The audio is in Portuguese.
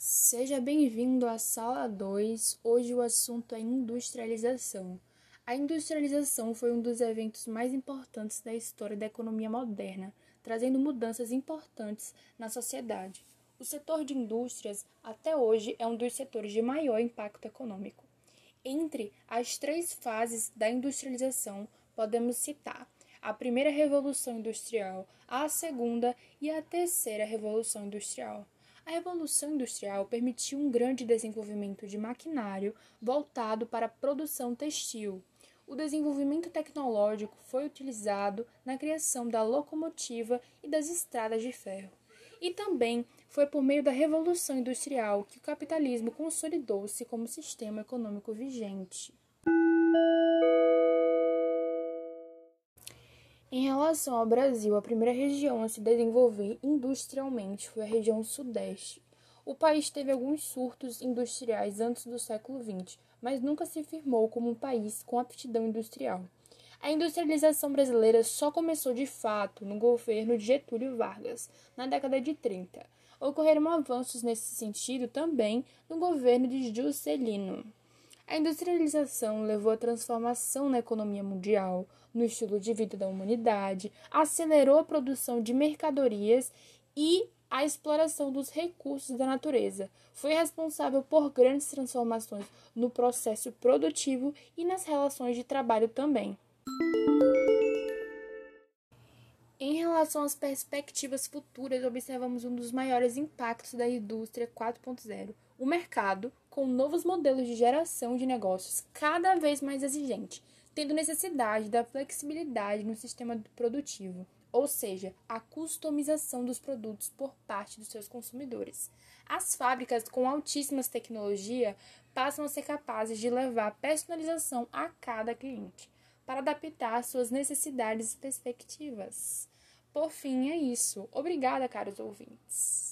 Seja bem-vindo à sala 2. Hoje o assunto é industrialização. A industrialização foi um dos eventos mais importantes da história da economia moderna, trazendo mudanças importantes na sociedade. O setor de indústrias, até hoje, é um dos setores de maior impacto econômico. Entre as três fases da industrialização, podemos citar a primeira revolução industrial, a segunda e a terceira revolução industrial. A Revolução Industrial permitiu um grande desenvolvimento de maquinário voltado para a produção textil. O desenvolvimento tecnológico foi utilizado na criação da locomotiva e das estradas de ferro. E também foi por meio da Revolução Industrial que o capitalismo consolidou-se como sistema econômico vigente. Relação ao Brasil, a primeira região a se desenvolver industrialmente foi a região Sudeste. O país teve alguns surtos industriais antes do século XX, mas nunca se firmou como um país com aptidão industrial. A industrialização brasileira só começou de fato no governo de Getúlio Vargas, na década de 30. Ocorreram avanços nesse sentido também no governo de Juscelino. A industrialização levou à transformação na economia mundial, no estilo de vida da humanidade, acelerou a produção de mercadorias e a exploração dos recursos da natureza. Foi responsável por grandes transformações no processo produtivo e nas relações de trabalho também. Relação às perspectivas futuras, observamos um dos maiores impactos da indústria 4.0, o mercado, com novos modelos de geração de negócios cada vez mais exigente, tendo necessidade da flexibilidade no sistema produtivo, ou seja, a customização dos produtos por parte dos seus consumidores. As fábricas com altíssimas tecnologia passam a ser capazes de levar personalização a cada cliente, para adaptar suas necessidades e perspectivas. Por fim, é isso. Obrigada, caros ouvintes.